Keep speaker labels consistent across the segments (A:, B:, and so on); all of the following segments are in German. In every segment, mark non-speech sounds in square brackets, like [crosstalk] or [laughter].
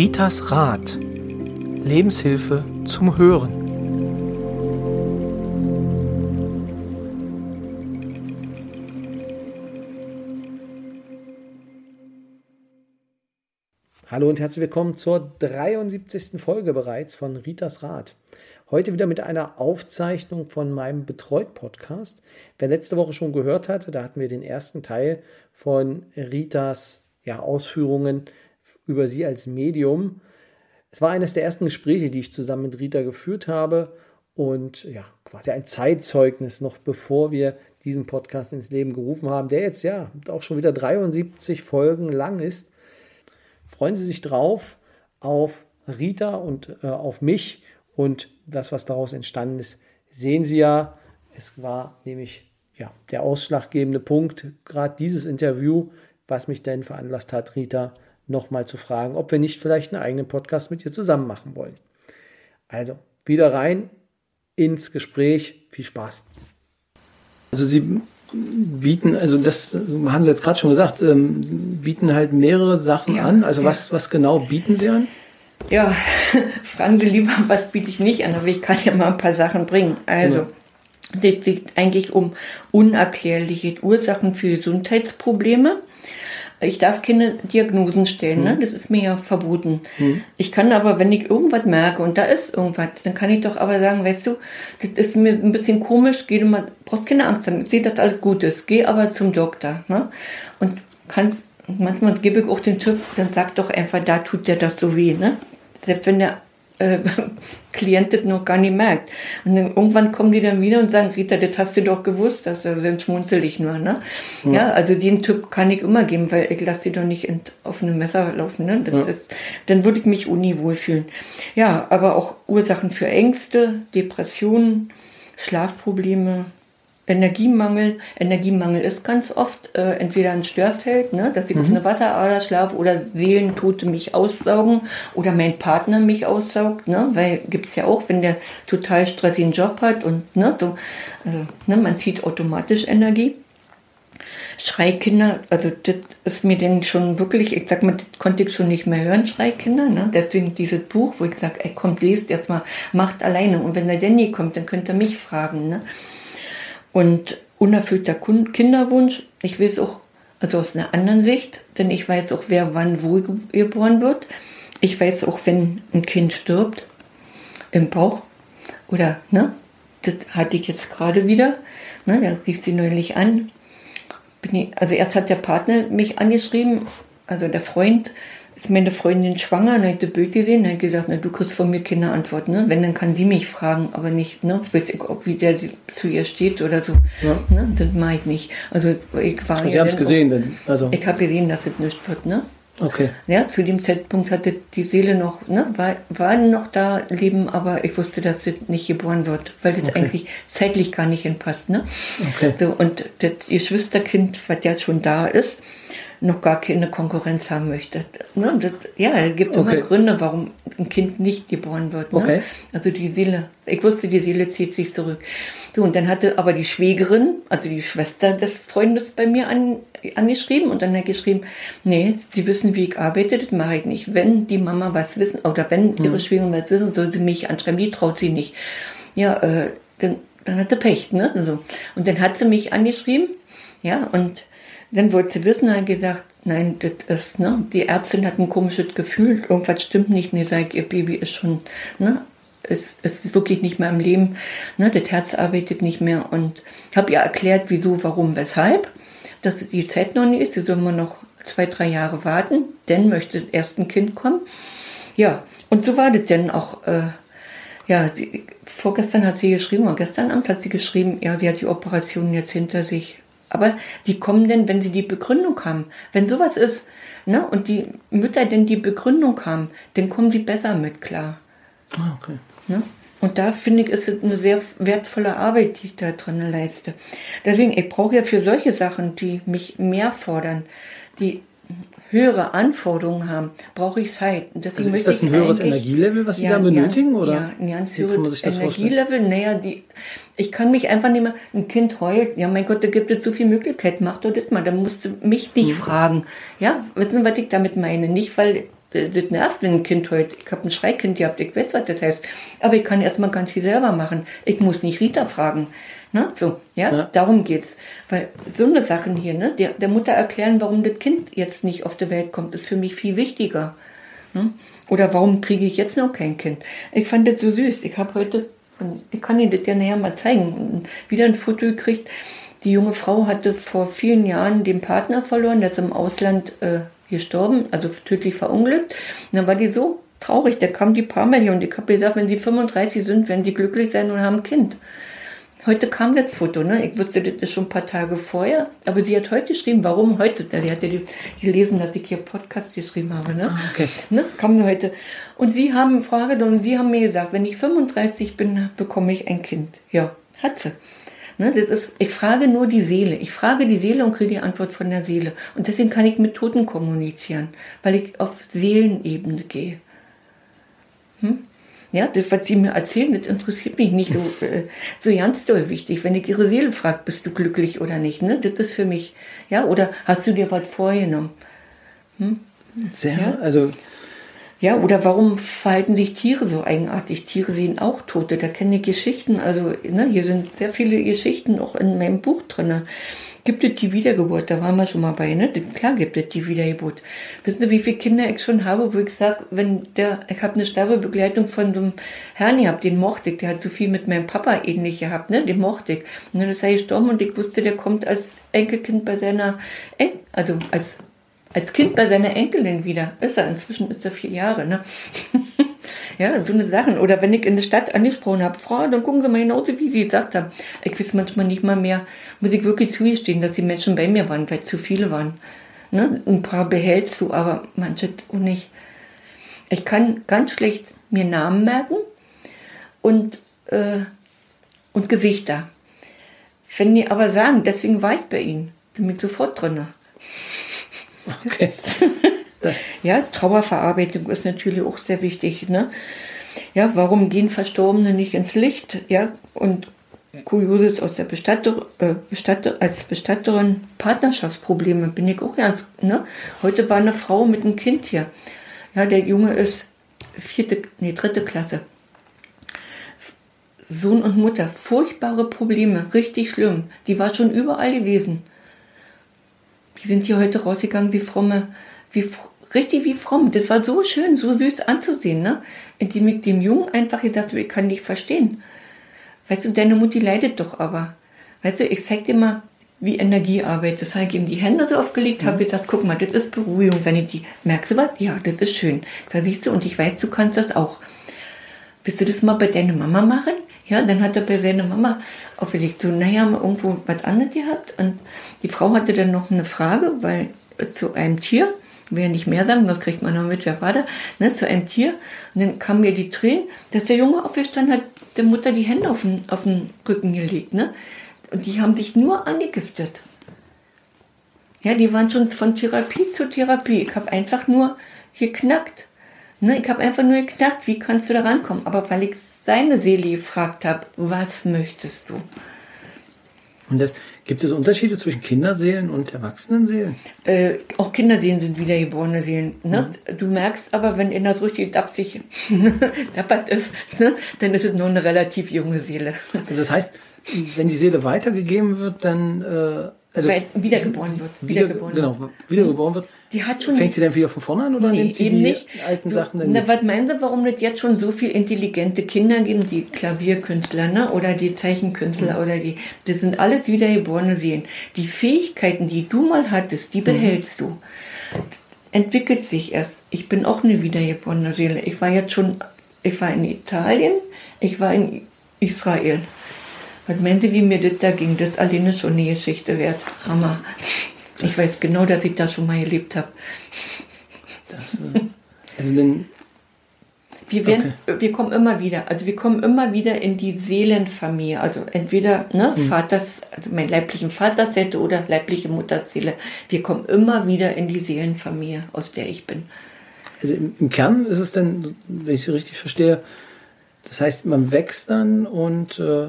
A: Ritas Rat. Lebenshilfe zum Hören. Hallo und herzlich willkommen zur 73. Folge bereits von Ritas Rat. Heute wieder mit einer Aufzeichnung von meinem Betreut-Podcast. Wer letzte Woche schon gehört hatte, da hatten wir den ersten Teil von Ritas ja, Ausführungen über sie als Medium. Es war eines der ersten Gespräche, die ich zusammen mit Rita geführt habe und ja, quasi ein Zeitzeugnis noch bevor wir diesen Podcast ins Leben gerufen haben, der jetzt ja auch schon wieder 73 Folgen lang ist. Freuen Sie sich drauf auf Rita und äh, auf mich und das, was daraus entstanden ist, sehen Sie ja. Es war nämlich ja, der ausschlaggebende Punkt, gerade dieses Interview, was mich denn veranlasst hat, Rita nochmal zu fragen, ob wir nicht vielleicht einen eigenen Podcast mit ihr zusammen machen wollen. Also, wieder rein ins Gespräch. Viel Spaß. Also Sie bieten, also das haben Sie jetzt gerade schon gesagt, ähm, bieten halt mehrere Sachen ja, an. Also ja. was, was genau bieten Sie an?
B: Ja, [laughs] fragen Sie lieber, was biete ich nicht an, aber ich kann ja mal ein paar Sachen bringen. Also, ja. das geht eigentlich um unerklärliche Ursachen für Gesundheitsprobleme ich darf keine Diagnosen stellen, ne? Mhm. das ist mir ja verboten. Mhm. Ich kann aber, wenn ich irgendwas merke und da ist irgendwas, dann kann ich doch aber sagen, weißt du, das ist mir ein bisschen komisch, geh du mal, brauchst keine Angst haben, ich sehe, dass alles gut ist, geh aber zum Doktor. Ne? Und kannst, manchmal gebe ich auch den Tipp, dann sag doch einfach, da tut der das so weh. Ne? Selbst wenn der äh, [laughs] Klient das noch gar nicht merkt. Und dann irgendwann kommen die dann wieder und sagen, Rita, das hast du doch gewusst, dass also dann schmunzel ich nur, ne? Ja. ja. also den Typ kann ich immer geben, weil ich lasse sie doch nicht in, auf einem Messer laufen, ne? Ja. Ist, dann würde ich mich uni wohlfühlen. Ja, aber auch Ursachen für Ängste, Depressionen, Schlafprobleme, Energiemangel. Energiemangel ist ganz oft äh, entweder ein Störfeld, ne, dass ich mhm. auf einer Wasserader schlafe oder Seelentote mich aussaugen oder mein Partner mich aussaugt, ne, weil gibt's ja auch, wenn der total stressigen Job hat und ne, so, also, ne, man zieht automatisch Energie. Schreikinder, also das ist mir denn schon wirklich, ich sag mal, das konnte ich schon nicht mehr hören, Schreikinder, ne? Deswegen dieses Buch, wo ich sage, ey, kommt, lest erstmal, macht alleine. Und wenn der Danny kommt, dann könnt ihr mich fragen, ne? Und unerfüllter Kinderwunsch, ich weiß auch, also aus einer anderen Sicht, denn ich weiß auch, wer wann wo geboren wird. Ich weiß auch, wenn ein Kind stirbt im Bauch oder, ne, das hatte ich jetzt gerade wieder, ne, da rief sie neulich an. Ich, also erst hat der Partner mich angeschrieben, also der Freund, ist meine Freundin schwanger, dann hat das Bild gesehen, dann hat gesagt, na, du kriegst von mir keine Antwort, ne? Wenn, dann kann sie mich fragen, aber nicht, ne? Ich weiß nicht, ob wie der zu ihr steht oder so. Ja. Ne? Das mache ich nicht. Also ich war
A: also Sie haben es gesehen, denn?
B: Also. Ich habe gesehen, dass es nicht wird, ne?
A: Okay.
B: Ja, zu dem Zeitpunkt hatte die Seele noch, ne, war, war noch da leben, aber ich wusste, dass sie nicht geboren wird, weil das okay. eigentlich zeitlich gar nicht hinpasst, ne? Okay. So, und das Geschwisterkind, was ja schon da ist, noch gar keine Konkurrenz haben möchte. Ne? Das, ja, es gibt okay. immer Gründe, warum ein Kind nicht geboren wird. Ne? Okay. Also die Seele, ich wusste, die Seele zieht sich zurück. So, und dann hatte aber die Schwägerin, also die Schwester des Freundes bei mir an, angeschrieben und dann hat geschrieben, nee, sie wissen, wie ich arbeite, das mache ich nicht. Wenn die Mama was wissen oder wenn ihre hm. Schwägerin was wissen, soll sie mich anschreiben, die traut sie nicht. Ja, äh, dann, dann hat sie Pech, ne? So. Und dann hat sie mich angeschrieben, ja, und dann wollte sie wissen, hat gesagt, nein, das ist, ne, die Ärztin hat ein komisches Gefühl, irgendwas stimmt nicht. Ich sage, ihr Baby ist schon, ne, ist, ist wirklich nicht mehr im Leben, ne, das Herz arbeitet nicht mehr. Und habe ihr erklärt, wieso, warum, weshalb, dass die Zeit noch nicht ist, sie soll mal noch zwei, drei Jahre warten, dann möchte erst ein Kind kommen. Ja, und so war das denn auch, äh, ja, sie, vorgestern hat sie geschrieben, oder gestern Abend hat sie geschrieben, ja, sie hat die Operation jetzt hinter sich. Aber die kommen denn, wenn sie die Begründung haben. Wenn sowas ist, ne, und die Mütter denn die Begründung haben, dann kommen sie besser mit klar.
A: Ah, okay.
B: Ne? Und da finde ich, ist es eine sehr wertvolle Arbeit, die ich da drin leiste. Deswegen, ich brauche ja für solche Sachen, die mich mehr fordern, die höhere Anforderungen haben, brauche ich Zeit.
A: Deswegen also ist das ein höheres Energielevel, was Sie ja, da benötigen?
B: Ganz,
A: oder?
B: Ja, ein ganz höheres Energielevel. Naja, die, ich kann mich einfach nicht mehr, ein Kind heult, ja mein Gott, da gibt es so viele Möglichkeiten, mach doch das mal, da musst du mich nicht hm. fragen. Ja, wissen Sie, was ich damit meine? Nicht, weil das, nervt ein Kind heute. Ich habe ein Schreikind gehabt, ich weiß, was das heißt. Aber ich kann erstmal ganz viel selber machen. Ich muss nicht Rita fragen. Ne? So, ja? ja, darum geht's. Weil so eine Sachen hier, ne? der, der Mutter erklären, warum das Kind jetzt nicht auf die Welt kommt, ist für mich viel wichtiger. Ne? Oder warum kriege ich jetzt noch kein Kind? Ich fand das so süß. Ich habe heute, ich kann Ihnen das ja nachher mal zeigen, wieder ein Foto gekriegt. Die junge Frau hatte vor vielen Jahren den Partner verloren, der ist im Ausland äh, gestorben, also tödlich verunglückt. Und dann war die so traurig, da kam die paar Mal hier und ich habe gesagt, wenn sie 35 sind, werden sie glücklich sein und haben ein Kind. Heute kam das Foto, ne? Ich wusste das schon ein paar Tage vorher, aber sie hat heute geschrieben, warum heute? Sie hat ja gelesen, dass ich hier Podcast geschrieben habe, ne? Ah, okay. ne? Kam heute. Und sie haben Frage und sie haben mir gesagt, wenn ich 35 bin, bekomme ich ein Kind. Ja, hat sie. Ne, das ist, ich frage nur die Seele. Ich frage die Seele und kriege die Antwort von der Seele. Und deswegen kann ich mit Toten kommunizieren, weil ich auf Seelenebene gehe. Hm? Ja, das, was sie mir erzählen, das interessiert mich nicht so, äh, so ganz doll wichtig. Wenn ich ihre Seele frage, bist du glücklich oder nicht, ne? Das ist für mich, ja, oder hast du dir was vorgenommen?
A: Hm? Sehr, ja? also.
B: Ja, oder warum verhalten sich Tiere so eigenartig? Tiere sehen auch Tote, da kenne ich Geschichten, also, ne, hier sind sehr viele Geschichten auch in meinem Buch drin gibt es die Wiedergeburt, da waren wir schon mal bei, ne? Klar gibt es die Wiedergeburt. Wissen Sie, wie viele Kinder ich schon habe, wo ich sage, wenn der, ich habe eine Sterbebegleitung von so einem Herrn gehabt, den mochte ich, der hat so viel mit meinem Papa ähnlich gehabt, ne? Den mochte ich. Und dann ist er gestorben und ich wusste, der kommt als Enkelkind bei seiner, en also als als Kind bei seiner Enkelin wieder. Ist er, inzwischen ist er vier Jahre, ne? [laughs] ja, so eine Sachen. Oder wenn ich in der Stadt angesprochen habe, Frau, dann gucken Sie mal genauso, wie Sie gesagt haben. Ich weiß manchmal nicht mal mehr, muss ich wirklich zugestehen, dass die Menschen bei mir waren, weil zu viele waren. Ne? Ein paar behältst du, aber manche auch nicht. Ich kann ganz schlecht mir Namen merken und, äh, und Gesichter. Wenn die aber sagen, deswegen war ich bei Ihnen, ich sofort drin. Okay. [laughs] Ja, Trauerverarbeitung ist natürlich auch sehr wichtig. Ne? Ja, warum gehen Verstorbene nicht ins Licht? Ja, und Kurioses aus der Bestatter, äh, Bestatter, als Bestatterin Partnerschaftsprobleme bin ich auch ernst. Ne? Heute war eine Frau mit einem Kind hier. Ja, der Junge ist vierte, nee, dritte Klasse. Sohn und Mutter, furchtbare Probleme, richtig schlimm. Die war schon überall gewesen. Die sind hier heute rausgegangen wie fromme, wie richtig wie fromm. Das war so schön, so süß anzusehen, ne? Indem ich dem Jungen einfach gesagt habe, ich kann dich verstehen. Weißt du, deine Mutti leidet doch aber. Weißt du, ich zeig dir mal, wie Energie arbeitet. Das habe ich ihm die Hände so aufgelegt, mhm. habe gesagt, guck mal, das ist Beruhigung. Wenn ich die, merkst du was? Ja, das ist schön. Da siehst du, und ich weiß, du kannst das auch. Willst du das mal bei deiner Mama machen? Ja, dann hat er bei seiner Mama aufgelegt, so, naja, haben wir irgendwo was anderes gehabt. Und die Frau hatte dann noch eine Frage, weil äh, zu einem Tier, ich will ja nicht mehr sagen, das kriegt man noch mit, wer da, ne, zu einem Tier. Und dann kam mir die Tränen, dass der Junge aufgestanden hat, der Mutter die Hände auf den, auf den Rücken gelegt, ne. Und die haben sich nur angegiftet. Ja, die waren schon von Therapie zu Therapie. Ich habe einfach nur geknackt. Ne, ich habe einfach nur geknackt, wie kannst du da rankommen? Aber weil ich seine Seele gefragt habe, was möchtest du?
A: Und das, gibt es Unterschiede zwischen Kinderseelen und Erwachsenenseelen?
B: Äh, auch Kinderseelen sind wiedergeborene Seelen. Ne? Mhm. Du merkst aber, wenn in das richtig dapsig dappert [laughs] ist, ne? dann ist es nur eine relativ junge Seele.
A: Also das heißt, wenn die Seele weitergegeben wird, dann äh,
B: also wiedergeboren wird.
A: Wiedergeboren genau, wiedergeboren wird.
B: Die hat schon.
A: Fängt sie dann wieder von vorne an oder nee, nimmt sie die nicht. alten Sachen dann
B: Na, was meinen Sie, warum es jetzt schon so viele intelligente Kinder gibt, die Klavierkünstler, ne? Oder die Zeichenkünstler mhm. oder die. Das sind alles wiedergeborene Seelen. Die Fähigkeiten, die du mal hattest, die mhm. behältst mhm. du. Entwickelt sich erst. Ich bin auch eine wiedergeborene Seele. Ich war jetzt schon, ich war in Italien, ich war in Israel. Was meint ihr, wie mir das da ging? Das alleine schon eine Geschichte wert. Hammer. Das ich weiß genau, dass ich da schon mal gelebt habe. Das, also denn, wir, werden, okay. wir kommen immer wieder, also wir kommen immer wieder in die Seelenfamilie. Also entweder ne, hm. Vaters, also mein leiblichen Vaterseite oder leibliche Mutterseele. Wir kommen immer wieder in die Seelenfamilie, aus der ich bin.
A: Also im, im Kern ist es dann, wenn ich es richtig verstehe, das heißt, man wächst dann und äh,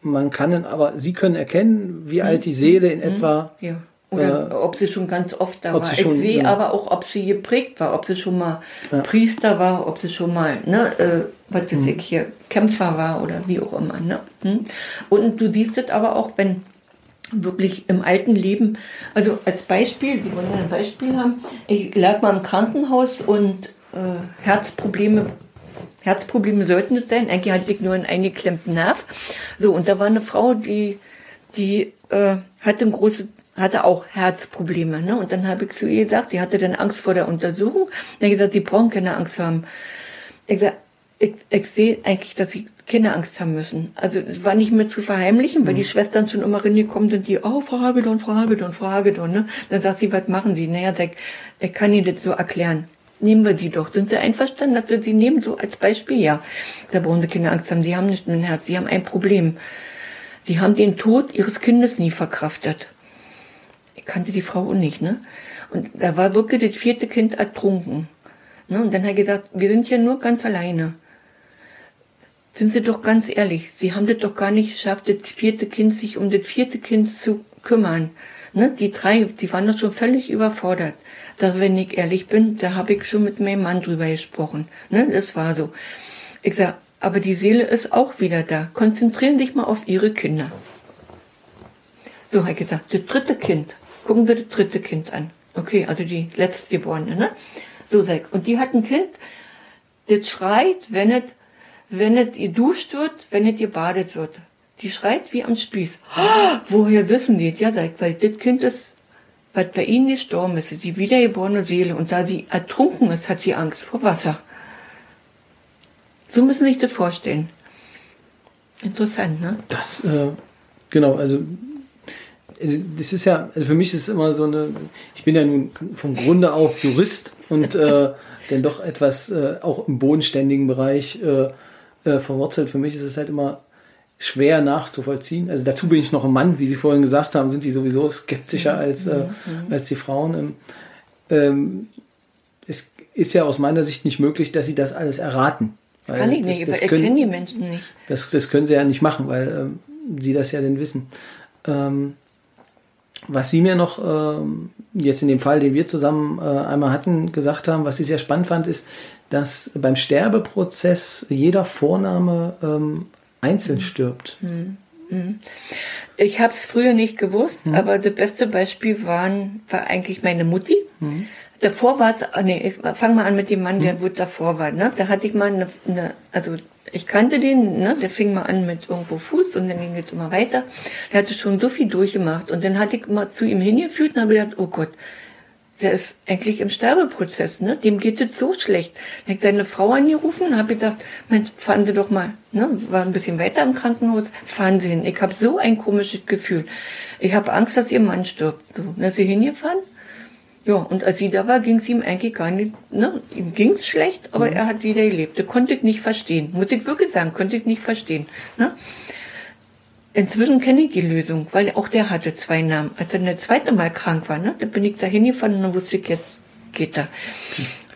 A: man kann dann, aber Sie können erkennen, wie alt die Seele in mhm. etwa
B: ja. Oder äh, ob sie schon ganz oft da war. Ich sehe ja. aber auch, ob sie geprägt war, ob sie schon mal ja. Priester war, ob sie schon mal, ne, äh, was weiß mhm. ich hier, Kämpfer war oder wie auch immer. Ne? Hm? Und du siehst es aber auch, wenn wirklich im alten Leben, also als Beispiel, die wollen ein Beispiel haben, ich lag mal im Krankenhaus und äh, Herzprobleme Herzprobleme sollten es sein. Eigentlich hatte ich nur einen eingeklemmten Nerv. So, und da war eine Frau, die, die äh, hatte ein großes hatte auch Herzprobleme. Ne? Und dann habe ich zu ihr gesagt, die hatte dann Angst vor der Untersuchung. Dann gesagt, sie brauchen keine Angst haben. Ich, gesagt, ich, ich sehe eigentlich, dass sie keine Angst haben müssen. Also es war nicht mehr zu verheimlichen, weil mhm. die Schwestern schon immer reingekommen sind, die, oh, Frau Hagedorn, Frau Hagedorn, Frau Hagedorn. Ne? Dann sagt sie, was machen Sie? Naja, sag, ich kann Ihnen das so erklären. Nehmen wir sie doch. Sind Sie einverstanden, dass wir sie nehmen, so als Beispiel? Ja. Da brauchen Sie keine Angst haben. Sie haben nicht ein Herz. Sie haben ein Problem. Sie haben den Tod Ihres Kindes nie verkraftet kannte die Frau auch nicht, ne? Und da war wirklich das vierte Kind ertrunken. Ne? Und dann hat er gesagt, wir sind hier nur ganz alleine. Sind Sie doch ganz ehrlich, Sie haben das doch gar nicht geschafft, das vierte Kind, sich um das vierte Kind zu kümmern. Ne? Die drei, die waren doch schon völlig überfordert. Da, wenn ich ehrlich bin, da habe ich schon mit meinem Mann drüber gesprochen. Ne? Das war so. Ich sag, aber die Seele ist auch wieder da. Konzentrieren Sie sich mal auf Ihre Kinder. So hat gesagt, das dritte Kind Gucken Sie das dritte Kind an. Okay, also die letztgeborene, ne? So sechs. Und die hat ein Kind, das schreit, wenn es, wenn es geduscht wird, wenn es gebadet wird. Die schreit wie am Spieß. Oh, woher wissen die? Ja, sagt, weil das Kind ist, was bei ihnen gestorben ist, die wiedergeborene Seele. Und da sie ertrunken ist, hat sie Angst vor Wasser. So müssen Sie sich das vorstellen. Interessant, ne?
A: Das, äh, genau, also also das ist ja, also für mich ist es immer so eine, ich bin ja nun vom Grunde auf Jurist und äh, [laughs] dann doch etwas äh, auch im bodenständigen Bereich äh, äh, verwurzelt. Für mich ist es halt immer schwer nachzuvollziehen. Also dazu bin ich noch ein Mann, wie Sie vorhin gesagt haben, sind die sowieso skeptischer als, äh, mhm. als die Frauen. Ähm, ähm, es ist ja aus meiner Sicht nicht möglich, dass sie das alles erraten.
B: Kann ich nicht, das, das können, erkennen die Menschen nicht.
A: Das, das können sie ja nicht machen, weil ähm, sie das ja denn wissen. Ähm, was Sie mir noch ähm, jetzt in dem Fall, den wir zusammen äh, einmal hatten, gesagt haben, was ich sehr spannend fand, ist, dass beim Sterbeprozess jeder Vorname ähm, einzeln mhm. stirbt. Mhm.
B: mhm. Ich habe es früher nicht gewusst, mhm. aber das beste Beispiel waren, war eigentlich meine Mutti. Mhm. Davor war es, ah, nee, ich fang mal an mit dem Mann, der mhm. wo davor war. Ne? Da hatte ich mal eine, eine also ich kannte den, ne? der fing mal an mit irgendwo Fuß und dann ging es immer weiter. Der hatte schon so viel durchgemacht und dann hatte ich mal zu ihm hingeführt und habe gedacht, oh Gott, der ist eigentlich im Sterbeprozess, ne? Dem geht es so schlecht. Dann habe ich seine Frau angerufen und habe gesagt, Mensch, fahren Sie doch mal, ne? War ein bisschen weiter im Krankenhaus, fahren Sie hin. Ich habe so ein komisches Gefühl. Ich habe Angst, dass Ihr Mann stirbt. So, dann ist sie hingefahren ja, und als sie da war, ging es ihm eigentlich gar nicht, ne? Ihm ging es schlecht, aber mhm. er hat wieder gelebt. Das konnte ich nicht verstehen. Muss ich wirklich sagen, konnte ich nicht verstehen. Ne? Inzwischen kenne ich die Lösung, weil auch der hatte zwei Namen. Als er das zweite Mal krank war, ne, da bin ich da hingefahren und dann wusste ich, jetzt geht er.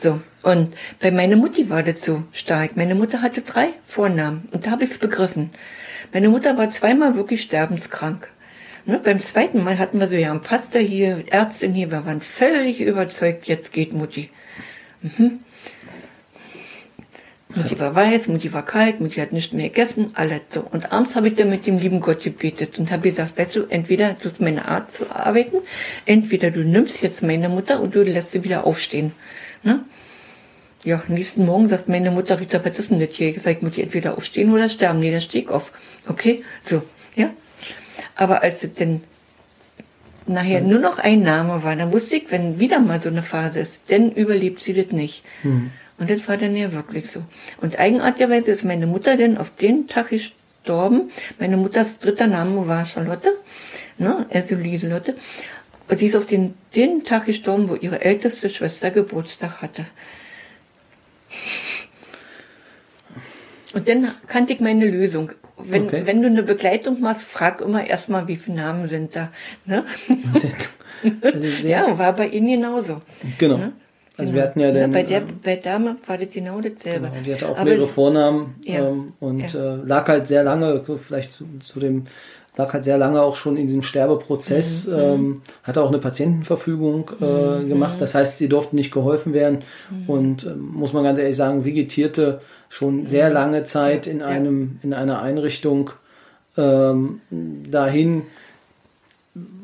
B: So. Und bei meiner Mutti war das so stark. Meine Mutter hatte drei Vornamen und da habe ich es begriffen. Meine Mutter war zweimal wirklich sterbenskrank. Ne, beim zweiten Mal hatten wir so, ja, ein Pastor hier, Ärztin hier, wir waren völlig überzeugt, jetzt geht Mutti. Mhm. Mutti war weiß, Mutti war kalt, Mutti hat nicht mehr gegessen, alles so. Und abends habe ich dann mit dem lieben Gott gebetet und habe gesagt, weißt du, entweder du hast meine Art zu arbeiten, entweder du nimmst jetzt meine Mutter und du lässt sie wieder aufstehen. Ne? Ja, nächsten Morgen sagt meine Mutter, Rita, was ist denn das hier? Ich sage, Mutti, entweder aufstehen oder sterben. Nee, dann steh ich auf. Okay, so, ja. Aber als es denn nachher nur noch ein Name war, dann wusste ich, wenn wieder mal so eine Phase ist, dann überlebt sie das nicht. Mhm. Und das war dann ja wirklich so. Und eigenartigerweise ist meine Mutter dann auf den Tag gestorben. Meine Mutters dritter Name war Charlotte, ne, also Lieselotte. Und sie ist auf den, den Tag gestorben, wo ihre älteste Schwester Geburtstag hatte. Und dann kannte ich meine Lösung wenn, okay. wenn du eine Begleitung machst, frag immer erstmal, wie viele Namen sind da. Ne? [laughs] also ja, war bei Ihnen genauso.
A: Genau. Ne? Also wir hatten ja den,
B: bei der bei Dame war das genau dasselbe. Genau,
A: die hatte auch Aber mehrere Vornamen ja, ähm, und ja. äh, lag halt sehr lange, so vielleicht zu, zu dem lag halt sehr lange auch schon in diesem Sterbeprozess, mhm. ähm, hatte auch eine Patientenverfügung äh, mhm. gemacht. Das heißt, sie durften nicht geholfen werden mhm. und äh, muss man ganz ehrlich sagen, vegetierte schon sehr mhm. lange Zeit in einem in einer Einrichtung ähm, dahin,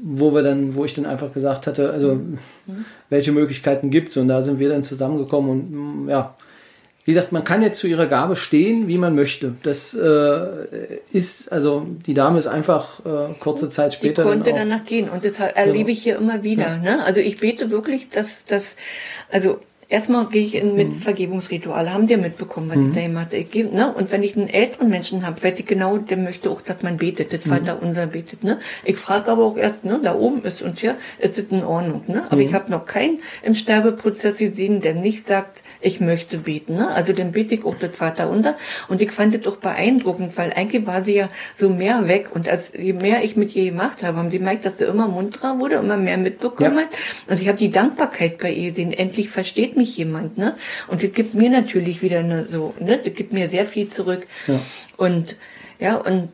A: wo wir dann, wo ich dann einfach gesagt hatte, also mhm. welche Möglichkeiten gibt es und da sind wir dann zusammengekommen und ja, wie gesagt, man kann jetzt zu ihrer Gabe stehen, wie man möchte. Das äh, ist, also die Dame ist einfach äh, kurze Zeit später.
B: Ich konnte dann danach gehen und das erlebe ich hier immer wieder. Ja. Ne? Also ich bete wirklich, dass das, also Erstmal gehe ich in mit mhm. Vergebungsrituale. Haben Sie ja mitbekommen, was mhm. ich da gemacht habe. Ich, ne? Und wenn ich einen älteren Menschen habe, weiß ich genau, der möchte auch, dass man betet, das mhm. Vater unser betet. Ne? Ich frage aber auch erst, ne, da oben ist und hier ist es in Ordnung. Ne? Aber mhm. ich habe noch keinen im Sterbeprozess gesehen, der nicht sagt, ich möchte beten. Ne? Also dann bete ich auch das Vater unser. Und ich fand das auch beeindruckend, weil eigentlich war sie ja so mehr weg. Und als je mehr ich mit ihr gemacht habe, haben sie gemerkt, dass sie immer munterer wurde, immer mehr mitbekommen ja. hat. Und ich habe die Dankbarkeit bei ihr gesehen. Endlich versteht mich jemand. Ne? Und das gibt mir natürlich wieder eine, so, ne? das gibt mir sehr viel zurück. Ja. Und ja, und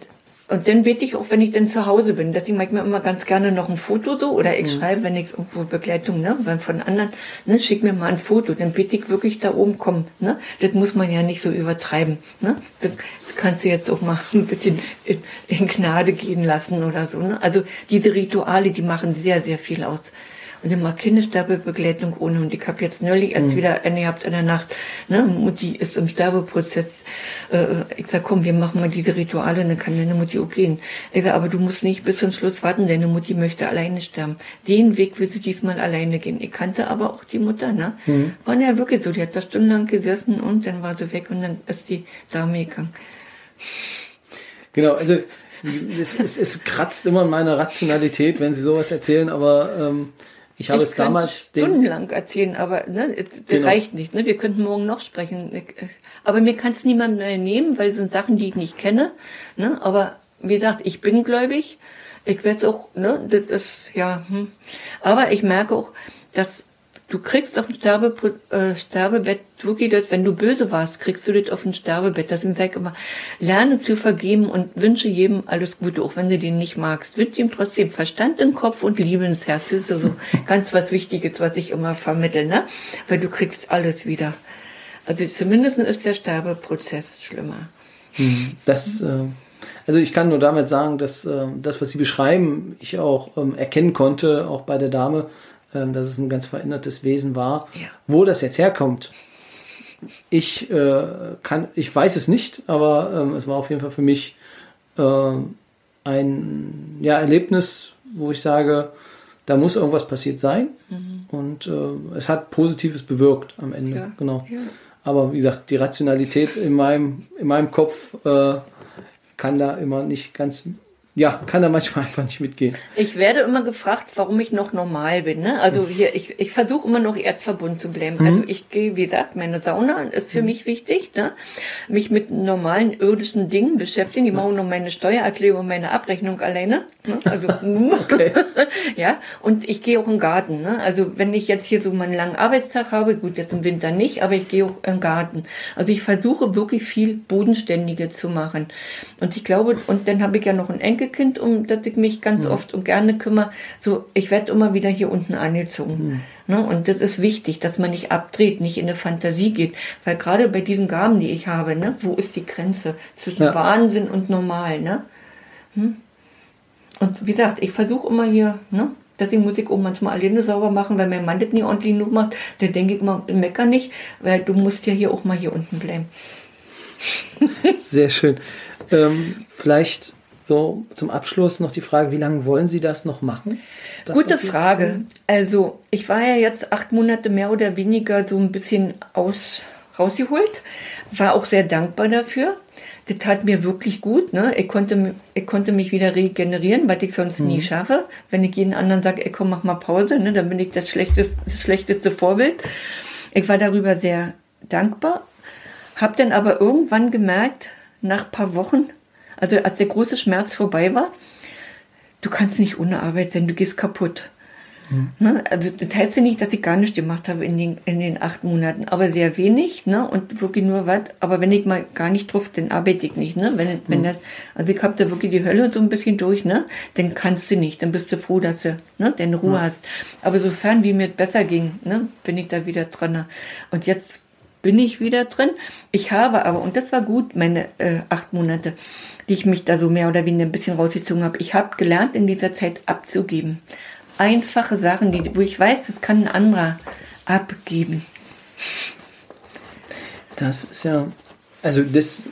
B: und dann bete ich auch, wenn ich dann zu Hause bin. Mache ich mir immer ganz gerne noch ein Foto so. Oder ich mhm. schreibe, wenn ich irgendwo Begleitung, ne, von anderen, ne, schick mir mal ein Foto. Dann bete ich wirklich da oben kommen. Ne? Das muss man ja nicht so übertreiben. Ne? Das kannst du jetzt auch mal [laughs] ein bisschen in, in Gnade gehen lassen oder so. Ne? Also diese Rituale, die machen sehr, sehr viel aus und immer Kindersterbebegleitung ohne. Und ich habe jetzt neulich erst mhm. wieder eine gehabt in der Nacht, ne, Mutti ist im Sterbeprozess. Äh, ich sag, komm, wir machen mal diese Rituale, dann kann deine Mutti auch gehen. Ich sag, aber du musst nicht bis zum Schluss warten, deine Mutti möchte alleine sterben. Den Weg will sie diesmal alleine gehen. Ich kannte aber auch die Mutter, ne? Mhm. War ja wirklich so, die hat da stundenlang gesessen und dann war sie weg und dann ist die Dame gegangen.
A: Genau, also es, es, es kratzt immer in meiner Rationalität, wenn Sie sowas erzählen, aber ähm, ich habe ich es damals
B: stundenlang erzählen, aber ne, das genau. reicht nicht. Ne? Wir könnten morgen noch sprechen. Aber mir kann es niemand mehr nehmen, weil es sind Sachen, die ich nicht kenne. Ne? Aber wie gesagt, ich bin gläubig. Ich werde es auch, ne, das ist, ja. Hm. Aber ich merke auch, dass du kriegst auf dem Sterbe, äh, Sterbebett wirklich das, wenn du böse warst, kriegst du das auf dem Sterbebett. Deswegen sag ich immer, lerne zu vergeben und wünsche jedem alles Gute, auch wenn du den nicht magst. Wünsche ihm trotzdem Verstand im Kopf und Liebe ins Herz. Das ist also [laughs] ganz was Wichtiges, was ich immer vermittle, ne? Weil du kriegst alles wieder. Also zumindest ist der Sterbeprozess schlimmer.
A: Hm, das, äh, also ich kann nur damit sagen, dass äh, das, was Sie beschreiben, ich auch ähm, erkennen konnte, auch bei der Dame, dass es ein ganz verändertes Wesen war. Ja. Wo das jetzt herkommt, ich äh, kann, ich weiß es nicht, aber ähm, es war auf jeden Fall für mich äh, ein ja, Erlebnis, wo ich sage, da muss irgendwas passiert sein. Mhm. Und äh, es hat Positives bewirkt am Ende. Ja. Genau. Ja. Aber wie gesagt, die Rationalität in meinem, in meinem Kopf äh, kann da immer nicht ganz ja, kann er manchmal [laughs] einfach nicht mitgehen.
B: Ich werde immer gefragt, warum ich noch normal bin. Ne? Also hier, ich, ich versuche immer noch erdverbunden zu bleiben. Mhm. Also ich gehe, wie gesagt, meine Sauna ist für mhm. mich wichtig. Ne? Mich mit normalen irdischen Dingen beschäftigen. Ich mache nur meine Steuererklärung, meine Abrechnung alleine. Ne? Also okay. [laughs] ja. Und ich gehe auch im Garten. Ne? Also wenn ich jetzt hier so meinen langen Arbeitstag habe, gut, jetzt im Winter nicht, aber ich gehe auch im Garten. Also ich versuche wirklich viel Bodenständige zu machen. Und ich glaube, und dann habe ich ja noch Enkel Enkelkind, um das ich mich ganz mhm. oft und gerne kümmere. So, ich werde immer wieder hier unten angezogen. Mhm. Ne? Und das ist wichtig, dass man nicht abdreht, nicht in eine Fantasie geht. Weil gerade bei diesen Gaben, die ich habe, ne, wo ist die Grenze zwischen ja. Wahnsinn und normal, ne? Hm? Und wie gesagt, ich versuche immer hier, ne? Deswegen muss ich auch manchmal alleine sauber machen, weil mein Mann das nie ordentlich genug macht. Da denke ich mal, mecker nicht, weil du musst ja hier auch mal hier unten bleiben. [laughs]
A: Sehr schön. Ähm, vielleicht so, zum Abschluss noch die Frage, wie lange wollen Sie das noch machen?
B: Das, Gute Frage. Also, ich war ja jetzt acht Monate mehr oder weniger so ein bisschen aus, rausgeholt, war auch sehr dankbar dafür. Das tat mir wirklich gut. Ne? Ich, konnte, ich konnte mich wieder regenerieren, was ich sonst mhm. nie schaffe. Wenn ich jeden anderen sage, ey, komm, mach mal Pause, ne? dann bin ich das schlechteste, das schlechteste Vorbild. Ich war darüber sehr dankbar, habe dann aber irgendwann gemerkt, nach ein paar Wochen, also als der große Schmerz vorbei war, du kannst nicht ohne Arbeit sein, du gehst kaputt. Ne? Also das heißt ja nicht, dass ich gar nichts gemacht habe in den, in den acht Monaten, aber sehr wenig, ne? Und wirklich nur was. Aber wenn ich mal gar nicht drauf, dann arbeite ich nicht, ne? Wenn, wenn das, also ich habe da wirklich die Hölle so ein bisschen durch, ne? Dann kannst du nicht, dann bist du froh, dass du, ne, deine Ruhe ja. hast. Aber sofern wie mir besser ging, ne, bin ich da wieder dran. Und jetzt bin ich wieder drin. Ich habe aber, und das war gut, meine äh, acht Monate, die ich mich da so mehr oder weniger ein bisschen rausgezogen habe. Ich habe gelernt, in dieser Zeit abzugeben einfache Sachen, die, wo ich weiß, das kann ein anderer abgeben.
A: Das ist ja, also das,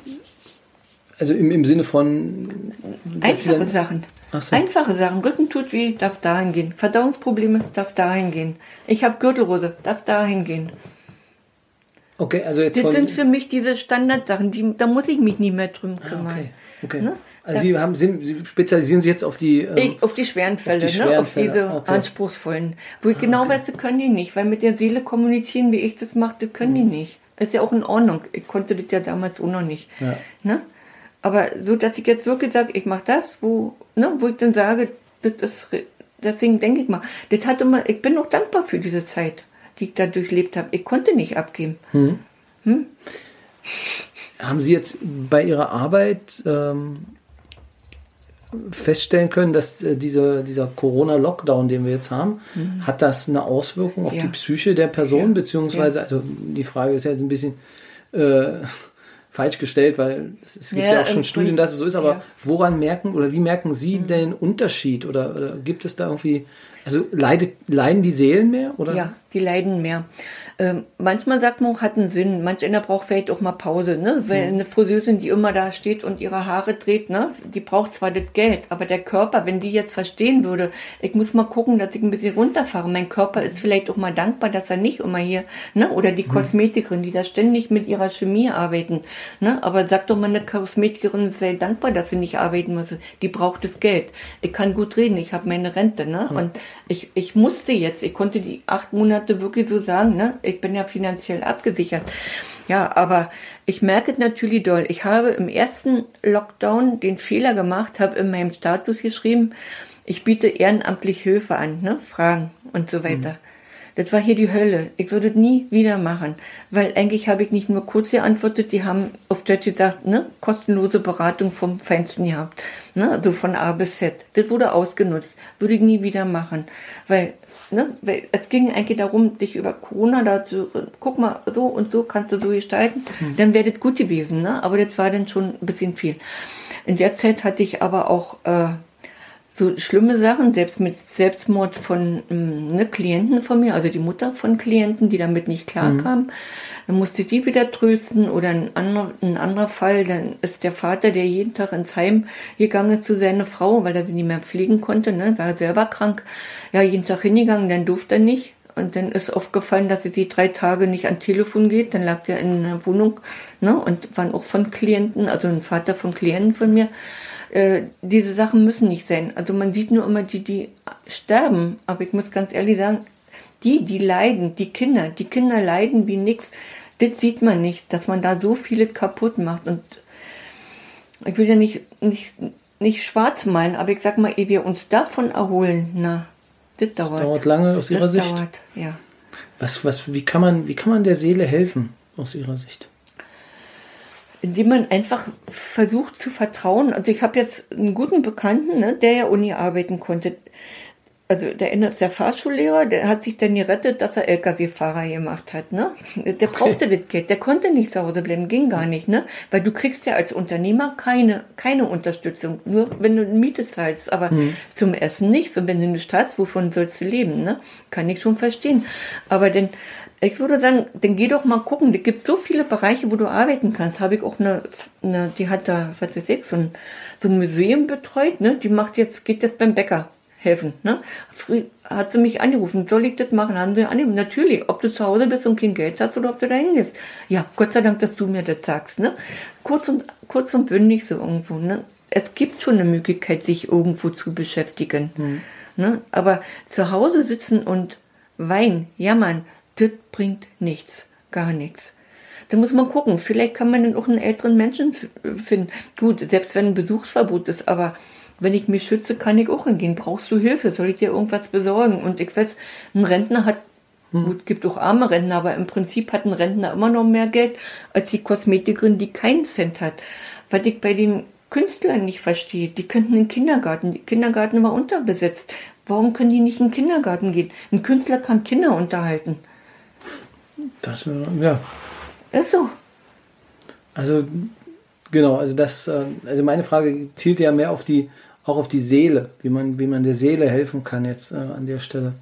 A: also im, im Sinne von
B: einfache Sachen. So. Einfache Sachen. Rücken tut weh, darf dahin gehen. Verdauungsprobleme, darf dahin gehen. Ich habe Gürtelrose, darf dahin gehen.
A: Okay, also jetzt.
B: Das sind für mich diese Standardsachen, die, da muss ich mich nie mehr drum ah, kümmern.
A: Ah, okay. Okay. Ne? Also Sie, haben, Sie spezialisieren sich jetzt auf die...
B: Ähm, ich, auf die schweren Fälle, auf, die schweren ne? auf diese okay. anspruchsvollen. Wo ich ah, genau okay. weiß, das können die nicht, weil mit der Seele kommunizieren, wie ich das mache, das können mhm. die nicht. Ist ja auch in Ordnung. Ich konnte das ja damals auch noch nicht. Ja. Ne? Aber so, dass ich jetzt wirklich sage, ich mache das, wo, ne, wo ich dann sage, das ist, deswegen denke ich mal, das hat immer, ich bin auch dankbar für diese Zeit, die ich da durchlebt habe. Ich konnte nicht abgeben. Hm. Hm?
A: Haben Sie jetzt bei Ihrer Arbeit ähm, feststellen können, dass äh, dieser, dieser Corona-Lockdown, den wir jetzt haben, mhm. hat das eine Auswirkung auf ja. die Psyche der Person, ja. beziehungsweise, ja. also die Frage ist ja jetzt ein bisschen äh, [laughs] falsch gestellt, weil es, es gibt ja, auch schon Studien, dass es so ist, aber woran merken oder wie merken Sie mhm. den Unterschied oder, oder, gibt es da irgendwie, also leidet, leiden die Seelen mehr? Oder?
B: Ja, die leiden mehr. Ähm, manchmal sagt man, hat einen Sinn. Manch einer braucht vielleicht auch mal Pause, ne? Weil mhm. eine Friseurin, die immer da steht und ihre Haare dreht, ne? Die braucht zwar das Geld, aber der Körper, wenn die jetzt verstehen würde, ich muss mal gucken, dass ich ein bisschen runterfahre. Mein Körper ist vielleicht auch mal dankbar, dass er nicht immer hier, ne? Oder die mhm. Kosmetikerin, die da ständig mit ihrer Chemie arbeiten, ne? Aber sag doch mal eine Kosmetikerin, sei dankbar, dass sie nicht arbeiten muss. Die braucht das Geld. Ich kann gut reden, ich habe meine Rente, ne? Mhm. Und ich, ich musste jetzt, ich konnte die acht Monate wirklich so sagen, ne? Ich bin ja finanziell abgesichert. Ja, aber ich merke natürlich doll. Ich habe im ersten Lockdown den Fehler gemacht, habe in meinem Status geschrieben, ich biete ehrenamtlich Hilfe an, ne? Fragen und so weiter. Mhm. Das war hier die Hölle. Ich würde es nie wieder machen. Weil eigentlich habe ich nicht nur kurz geantwortet, die haben auf Deutsch gesagt, ne, kostenlose Beratung vom Feinsten gehabt. Ne, also von A bis Z. Das wurde ausgenutzt. Würde ich nie wieder machen. Weil Ne? Es ging eigentlich darum, dich über Corona dazu, guck mal, so und so kannst du so gestalten, mhm. dann wäre das gut gewesen. Ne? Aber das war dann schon ein bisschen viel. In der Zeit hatte ich aber auch äh, so schlimme Sachen, selbst mit Selbstmord von ähm, ne, Klienten von mir, also die Mutter von Klienten, die damit nicht klarkam. Mhm. Dann musste die wieder trösten oder ein anderer, ein anderer Fall, dann ist der Vater, der jeden Tag ins Heim gegangen ist zu seiner Frau, weil er sie nicht mehr pflegen konnte, ne, war selber krank, ja, jeden Tag hingegangen, dann durfte er nicht. Und dann ist aufgefallen, dass sie drei Tage nicht an Telefon geht. Dann lag der in einer Wohnung, ne, und waren auch von Klienten, also ein Vater von Klienten von mir. Äh, diese Sachen müssen nicht sein. Also man sieht nur immer die, die sterben. Aber ich muss ganz ehrlich sagen, die, die leiden, die Kinder, die Kinder leiden wie nix. Das sieht man nicht, dass man da so viele kaputt macht. Und ich will ja nicht, nicht, nicht schwarz malen, aber ich sag mal, ehe wir uns davon erholen, na, das dauert. Das
A: dauert lange aus Ihrer
B: das
A: Sicht.
B: Dauert, ja.
A: Was, was, wie, kann man, wie kann man der Seele helfen aus Ihrer Sicht?
B: Indem man einfach versucht zu vertrauen. Also ich habe jetzt einen guten Bekannten, ne, der ja Uni arbeiten konnte. Also der ist der Fahrschullehrer, der hat sich dann gerettet, dass er LKW-Fahrer gemacht hat. Ne? Der brauchte okay. das Geld, der konnte nicht zu Hause bleiben, ging gar nicht. Ne? Weil du kriegst ja als Unternehmer keine, keine Unterstützung, nur wenn du Miete zahlst, aber hm. zum Essen nichts. Und wenn du nicht hast, wovon sollst du leben? Ne? Kann ich schon verstehen. Aber denn ich würde sagen, dann geh doch mal gucken. Es gibt so viele Bereiche, wo du arbeiten kannst. Habe ich auch eine, eine, die hat da, was weiß ich, so ein, so ein Museum betreut, ne? Die macht jetzt, geht jetzt beim Bäcker helfen, ne? Früh hat sie mich angerufen, soll ich das machen? Haben sie angerufen. Natürlich, ob du zu Hause bist und kein Geld hast oder ob du da hingehst. Ja, Gott sei Dank, dass du mir das sagst, ne? Kurz und, kurz und bündig so irgendwo, ne? Es gibt schon eine Möglichkeit, sich irgendwo zu beschäftigen, mhm. ne? Aber zu Hause sitzen und weinen, jammern, das bringt nichts, gar nichts. Da muss man gucken, vielleicht kann man dann auch einen älteren Menschen finden. Gut, selbst wenn ein Besuchsverbot ist, aber wenn ich mich schütze, kann ich auch hingehen. Brauchst du Hilfe? Soll ich dir irgendwas besorgen? Und ich weiß, ein Rentner hat, hm. gut, gibt auch arme Rentner, aber im Prinzip hat ein Rentner immer noch mehr Geld als die Kosmetikerin, die keinen Cent hat. Was ich bei den Künstlern nicht verstehe, die könnten in den Kindergarten. Der Kindergarten war unterbesetzt. Warum können die nicht in den Kindergarten gehen? Ein Künstler kann Kinder unterhalten.
A: Das, ja.
B: Ist so.
A: Also, genau, also das, äh, also meine Frage zielt ja mehr auf die, auch auf die Seele, wie man, wie man der Seele helfen kann jetzt äh, an der Stelle.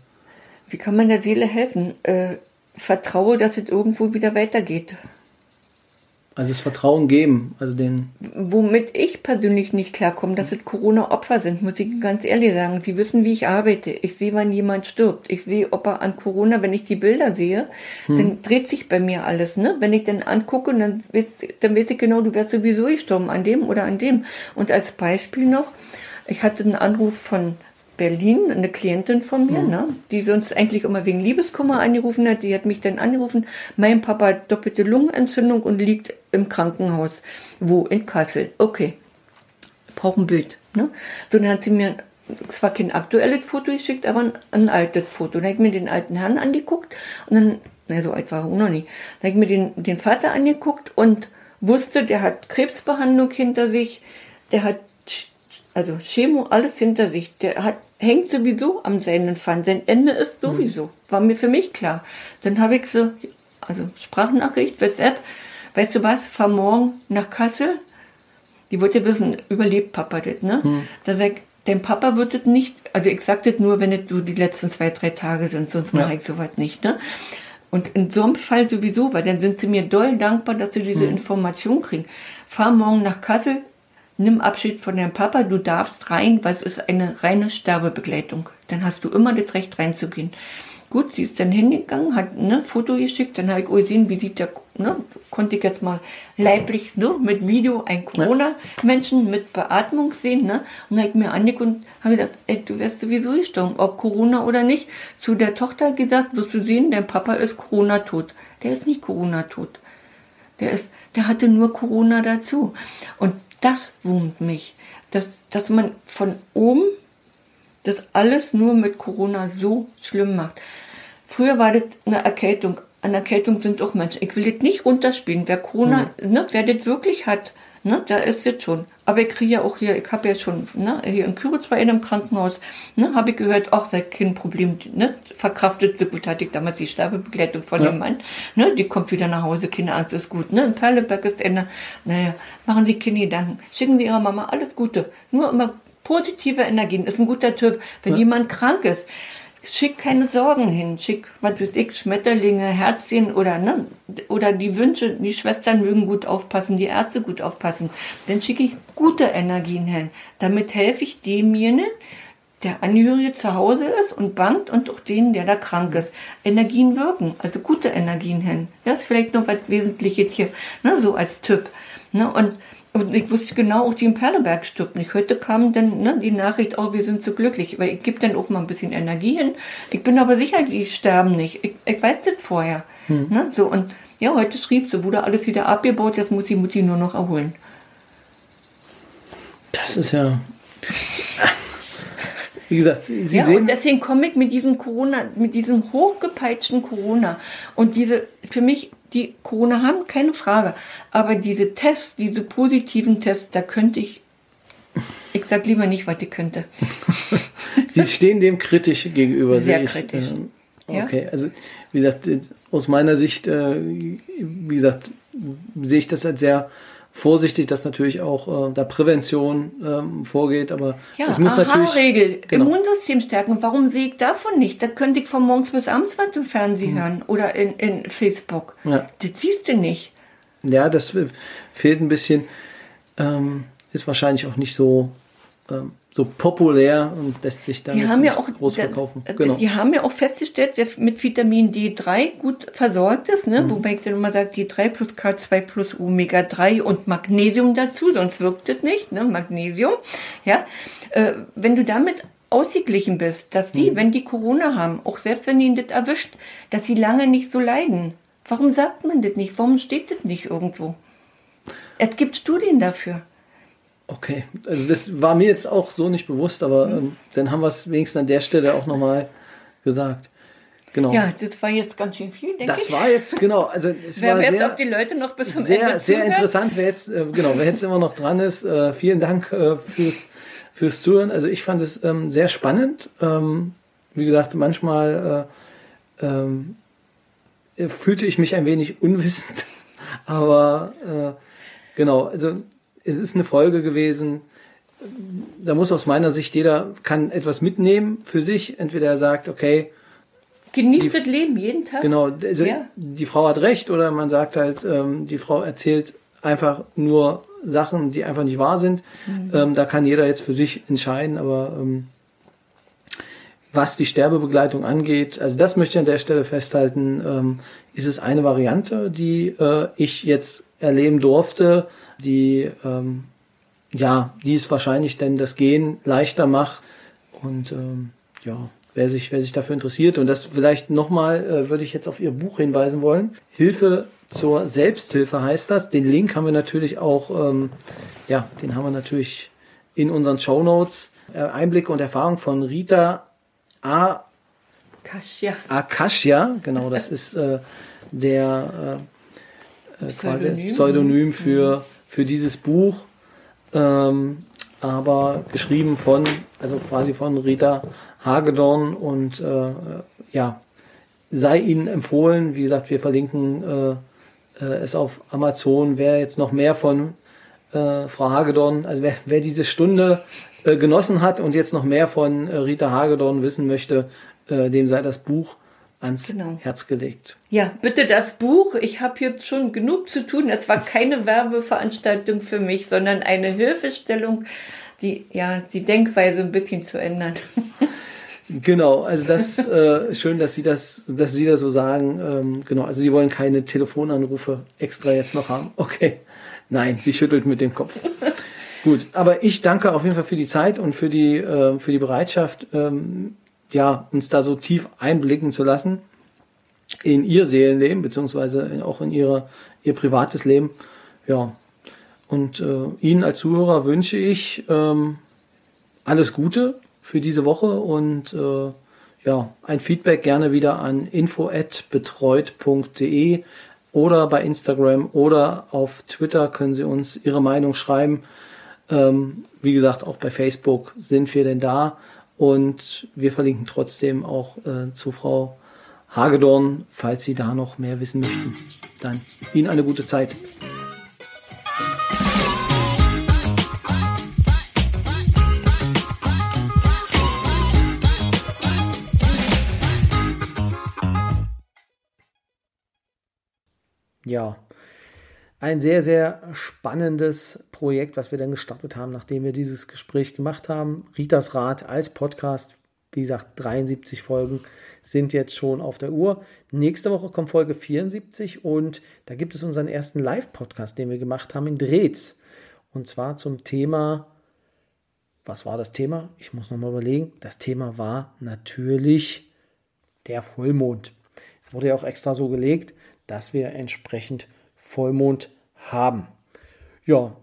B: Wie kann man der Seele helfen? Äh, vertraue, dass es irgendwo wieder weitergeht.
A: Also das Vertrauen geben, also den.
B: Womit ich persönlich nicht klarkomme, dass es Corona-Opfer sind, muss ich ganz ehrlich sagen. Sie wissen, wie ich arbeite. Ich sehe, wann jemand stirbt. Ich sehe, ob er an Corona, wenn ich die Bilder sehe, hm. dann dreht sich bei mir alles. Ne? Wenn ich dann angucke, dann weiß, dann weiß ich genau, du wärst sowieso gestorben an dem oder an dem. Und als Beispiel noch, ich hatte einen Anruf von Berlin, eine Klientin von mir, mhm. ne, die sonst eigentlich immer wegen Liebeskummer angerufen hat. Die hat mich dann angerufen, mein Papa hat doppelte Lungenentzündung und liegt im Krankenhaus. Wo? In Kassel. Okay. Braucht ein Bild. Ne? So, dann hat sie mir zwar kein aktuelles Foto geschickt, aber ein, ein altes Foto. Dann habe ich mir den alten Herrn angeguckt und dann, na, so alt war er auch noch nicht. Dann habe ich mir den, den Vater angeguckt und wusste, der hat Krebsbehandlung hinter sich, der hat also Chemo, alles hinter sich. Der hat, hängt sowieso am seinen Pfann. Sein Ende ist sowieso. Mhm. War mir für mich klar. Dann habe ich so, also Sprachnachricht, WhatsApp, weißt du was, fahr morgen nach Kassel. Die wollte wissen, überlebt Papa das, ne? Mhm. Dann sag ich, dein Papa wird das nicht, also ich sag das nur, wenn es so die letzten zwei, drei Tage sind, sonst ja. mache ich sowas nicht, ne? Und in so einem Fall sowieso, weil dann sind sie mir doll dankbar, dass sie diese mhm. Information kriegen. Fahr morgen nach Kassel, nimm Abschied von deinem Papa, du darfst rein, weil es ist eine reine Sterbebegleitung. Dann hast du immer das Recht reinzugehen. Gut, sie ist dann hingegangen, hat ein ne, Foto geschickt, dann habe ich gesehen, wie sieht der, ne, konnte ich jetzt mal leiblich ne, mit Video ein Corona-Menschen mit Beatmung sehen. Ne, und dann habe ich mir angeguckt und habe gedacht, ey, du wirst sowieso gestorben, ob Corona oder nicht. Zu der Tochter gesagt, wirst du sehen, dein Papa ist Corona-tot. Der ist nicht Corona-tot. Der ist, der hatte nur Corona dazu. Und das wurmt mich, dass, dass man von oben das alles nur mit Corona so schlimm macht. Früher war das eine Erkältung. An Erkältung sind auch Menschen. Ich will das nicht runterspielen. Wer Corona, mhm. ne, wer das wirklich hat, Ne, da ist jetzt schon. Aber ich kriege ja auch hier, ich habe ja schon, ne, hier in Küritz bei einem Krankenhaus, ne, habe ich gehört, ach, sei kein Problem, ne, verkraftet so gut hatte ich damals die Sterbebegleitung von ja. dem Mann, ne, die kommt wieder nach Hause, keine Angst, ist gut, ne, in Perleberg ist Ende, naja, machen Sie keine Gedanken, schicken Sie Ihrer Mama alles Gute, nur immer positive Energien, ist ein guter Typ, wenn ja. jemand krank ist, schick keine Sorgen hin, schick, was weiß ich, Schmetterlinge, Herzchen oder, ne, oder die Wünsche, die Schwestern mögen gut aufpassen, die Ärzte gut aufpassen. Dann schicke ich gute Energien hin. Damit helfe ich demjenigen, der Angehörige zu Hause ist und bangt und auch denen, der da krank ist. Energien wirken, also gute Energien hin. Das ist vielleicht noch was Wesentliches hier, ne, so als Tipp. Ne, und und ich wusste genau, auch die in Perleberg stirbt nicht. Heute kam dann ne, die Nachricht, oh, wir sind so glücklich. Weil ich gebe dann auch mal ein bisschen Energie hin. Ich bin aber sicher, die sterben nicht. Ich, ich weiß das vorher. Hm. Ne, so, und ja, heute schrieb sie, wurde alles wieder abgebaut, jetzt muss die Mutti nur noch erholen.
A: Das ist ja. [laughs] Wie gesagt, Sie
B: ja, sehen. Und deswegen komme ich mit diesem Corona, mit diesem hochgepeitschten Corona und diese für mich die Corona haben, keine Frage. Aber diese Tests, diese positiven Tests, da könnte ich, ich sag lieber nicht, was ich könnte. [laughs]
A: Sie stehen dem kritisch gegenüber.
B: Sehr kritisch.
A: Ich, äh, okay, ja? also wie gesagt, aus meiner Sicht, äh, wie gesagt, sehe ich das als sehr vorsichtig, dass natürlich auch äh, da Prävention ähm, vorgeht, aber
B: ja, es muss Aha, natürlich Regel genau. Immunsystem stärken. Warum sehe ich davon nicht? Da könnte ich von morgens bis abends was im Fernsehen mhm. hören oder in, in Facebook. Ja. Das siehst du nicht.
A: Ja, das fehlt ein bisschen. Ähm, ist wahrscheinlich auch nicht so ähm, so populär und lässt sich dann
B: ja
A: groß verkaufen.
B: Genau. Die haben ja auch festgestellt, wer mit Vitamin D3 gut versorgt ist, ne? Mhm. wobei ich dann immer sage, D3 plus K2 plus Omega 3 und Magnesium dazu, sonst wirkt es nicht, ne? Magnesium. Ja? Äh, wenn du damit ausgeglichen bist, dass die, mhm. wenn die Corona haben, auch selbst wenn ihnen das erwischt, dass sie lange nicht so leiden. Warum sagt man das nicht? Warum steht das nicht irgendwo? Es gibt Studien dafür.
A: Okay, also das war mir jetzt auch so nicht bewusst, aber mhm. ähm, dann haben wir es wenigstens an der Stelle auch nochmal gesagt.
B: Genau. Ja, das war jetzt ganz schön viel,
A: denke das ich. Das war jetzt, genau. Also [laughs] es
B: Wer
A: war
B: weiß, sehr, ob die Leute noch bis zum
A: sehr,
B: Ende
A: Sehr interessant, wer jetzt, äh, genau, wer jetzt immer noch dran ist. Äh, vielen Dank äh, fürs, fürs Zuhören. Also ich fand es ähm, sehr spannend. Ähm, wie gesagt, manchmal äh, ähm, fühlte ich mich ein wenig unwissend. [laughs] Aber äh, genau, also es ist eine Folge gewesen. Da muss aus meiner Sicht jeder kann etwas mitnehmen für sich. Entweder er sagt, okay,
B: Genießt das Leben jeden Tag.
A: Genau, also ja. die Frau hat recht oder man sagt halt, ähm, die Frau erzählt einfach nur Sachen, die einfach nicht wahr sind. Mhm. Ähm, da kann jeder jetzt für sich entscheiden, aber ähm, was die Sterbebegleitung angeht, also das möchte ich an der Stelle festhalten, ähm, ist es eine Variante, die äh, ich jetzt erleben durfte, die ähm, ja, die es wahrscheinlich denn das Gehen leichter macht und ähm, ja, wer sich, wer sich dafür interessiert. Und das vielleicht nochmal äh, würde ich jetzt auf Ihr Buch hinweisen wollen. Hilfe zur Selbsthilfe heißt das. Den Link haben wir natürlich auch, ähm, ja, den haben wir natürlich in unseren Show Notes. Äh, Einblicke und Erfahrung von Rita A. Akashia. Akashia, genau, das ist äh, der äh, quasi das Pseudonym für, für dieses Buch. Ähm, aber geschrieben von, also quasi von Rita Hagedorn und äh, ja, sei Ihnen empfohlen. Wie gesagt, wir verlinken äh, äh, es auf Amazon. Wer jetzt noch mehr von äh, Frau Hagedorn, also wer, wer diese Stunde äh, genossen hat und jetzt noch mehr von äh, Rita Hagedorn wissen möchte, äh, dem sei das Buch ans genau. Herz gelegt.
B: Ja, bitte das Buch. Ich habe jetzt schon genug zu tun. Es war keine Werbeveranstaltung für mich, sondern eine Hilfestellung, die ja die Denkweise ein bisschen zu ändern. [laughs]
A: Genau, also das äh, schön, dass Sie das, dass Sie das so sagen. Ähm, genau, also Sie wollen keine Telefonanrufe extra jetzt noch haben. Okay, nein, sie schüttelt mit dem Kopf. [laughs] Gut, aber ich danke auf jeden Fall für die Zeit und für die äh, für die Bereitschaft, ähm, ja uns da so tief einblicken zu lassen in Ihr Seelenleben beziehungsweise auch in Ihre Ihr privates Leben. Ja, und äh, Ihnen als Zuhörer wünsche ich ähm, alles Gute für diese Woche und äh, ja, ein Feedback gerne wieder an info@betreut.de oder bei Instagram oder auf Twitter können Sie uns Ihre Meinung schreiben. Ähm, wie gesagt, auch bei Facebook sind wir denn da und wir verlinken trotzdem auch äh, zu Frau Hagedorn, falls Sie da noch mehr wissen möchten. Dann Ihnen eine gute Zeit. ja, ein sehr, sehr spannendes Projekt, was wir dann gestartet haben, nachdem wir dieses Gespräch gemacht haben. Ritas Rat als Podcast, wie gesagt, 73 Folgen sind jetzt schon auf der Uhr. Nächste Woche kommt Folge 74 und da gibt es unseren ersten Live-Podcast, den wir gemacht haben in Drehz. Und zwar zum Thema, was war das Thema? Ich muss nochmal überlegen. Das Thema war natürlich der Vollmond. Es wurde ja auch extra so gelegt, dass wir entsprechend Vollmond haben. Ja,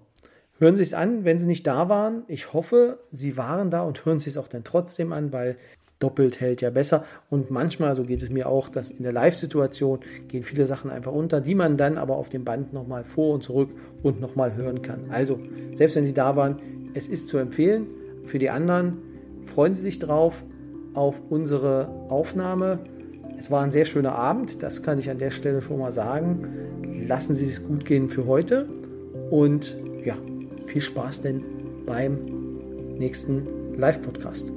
A: hören Sie es an, wenn Sie nicht da waren. Ich hoffe, Sie waren da und hören Sie es auch dann trotzdem an, weil doppelt hält ja besser. Und manchmal, so geht es mir auch, dass in der Live-Situation gehen viele Sachen einfach unter, die man dann aber auf dem Band nochmal vor und zurück und nochmal hören kann. Also, selbst wenn Sie da waren, es ist zu empfehlen. Für die anderen freuen Sie sich drauf auf unsere Aufnahme es war ein sehr schöner Abend, das kann ich an der Stelle schon mal sagen. Lassen Sie es gut gehen für heute und ja, viel Spaß denn beim nächsten Live-Podcast.